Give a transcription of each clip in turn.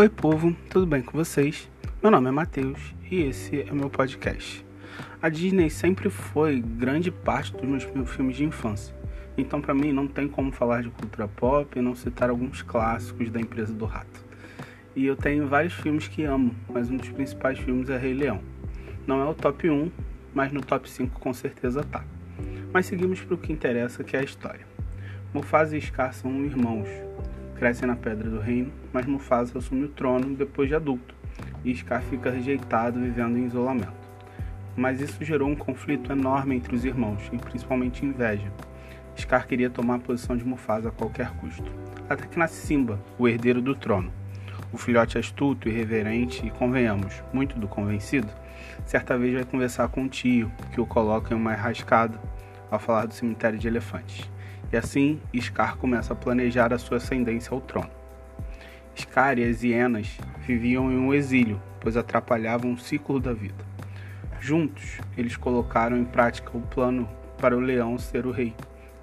Oi, povo, tudo bem com vocês? Meu nome é Matheus e esse é o meu podcast. A Disney sempre foi grande parte dos meus filmes de infância, então para mim não tem como falar de cultura pop e não citar alguns clássicos da empresa do rato. E eu tenho vários filmes que amo, mas um dos principais filmes é Rei Leão. Não é o top 1, mas no top 5 com certeza tá. Mas seguimos para o que interessa, que é a história. Mufasa e Scar são irmãos, crescem na Pedra do Reino, mas Mufasa assume o trono depois de adulto, e Scar fica rejeitado vivendo em isolamento. Mas isso gerou um conflito enorme entre os irmãos, e principalmente inveja. Scar queria tomar a posição de Mufasa a qualquer custo. Até que nasce Simba, o herdeiro do trono. O filhote astuto, irreverente e, convenhamos, muito do convencido, certa vez vai conversar com o tio, que o coloca em uma enrascada ao falar do cemitério de elefantes. E assim, Scar começa a planejar a sua ascendência ao trono. Scar e as hienas viviam em um exílio, pois atrapalhavam o ciclo da vida. Juntos, eles colocaram em prática o plano para o leão ser o rei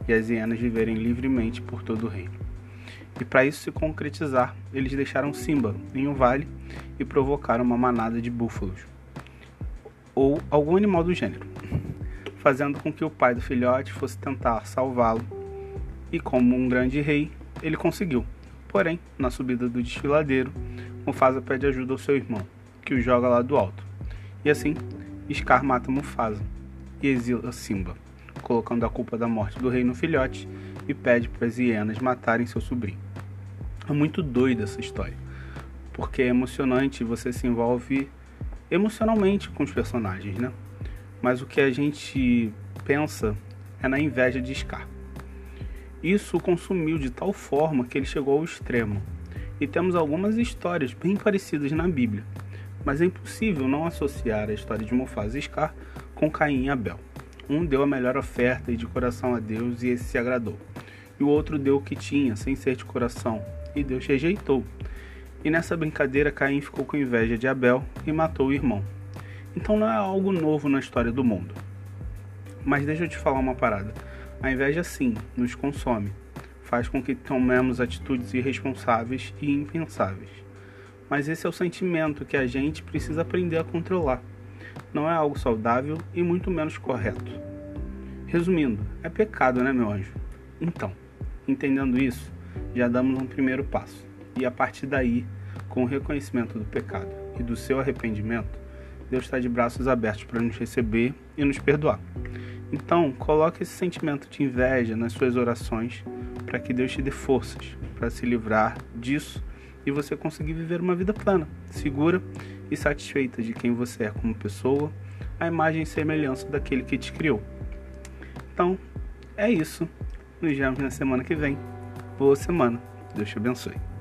e as hienas viverem livremente por todo o reino. E para isso se concretizar, eles deixaram Simba em um vale e provocaram uma manada de búfalos, ou algum animal do gênero, fazendo com que o pai do filhote fosse tentar salvá-lo e, como um grande rei, ele conseguiu. Porém, na subida do desfiladeiro, Mufasa pede ajuda ao seu irmão, que o joga lá do alto. E assim, Scar mata Mufasa e exila Simba, colocando a culpa da morte do rei no filhote e pede para as hienas matarem seu sobrinho. É muito doida essa história, porque é emocionante e você se envolve emocionalmente com os personagens, né? Mas o que a gente pensa é na inveja de Scar. Isso o consumiu de tal forma que ele chegou ao extremo. E temos algumas histórias bem parecidas na Bíblia, mas é impossível não associar a história de Mufasa e Scar com Caim e Abel. Um deu a melhor oferta e de coração a Deus e esse se agradou. E o outro deu o que tinha, sem ser de coração, e Deus rejeitou. E nessa brincadeira Caim ficou com inveja de Abel e matou o irmão. Então não é algo novo na história do mundo. Mas deixa eu te falar uma parada. A inveja, sim, nos consome, faz com que tomemos atitudes irresponsáveis e impensáveis. Mas esse é o sentimento que a gente precisa aprender a controlar. Não é algo saudável e muito menos correto. Resumindo, é pecado, né, meu anjo? Então, entendendo isso, já damos um primeiro passo. E a partir daí, com o reconhecimento do pecado e do seu arrependimento, Deus está de braços abertos para nos receber e nos perdoar. Então, coloque esse sentimento de inveja nas suas orações para que Deus te dê forças para se livrar disso e você conseguir viver uma vida plana, segura e satisfeita de quem você é como pessoa, a imagem e semelhança daquele que te criou. Então, é isso. Nos vemos na semana que vem. Boa semana. Deus te abençoe.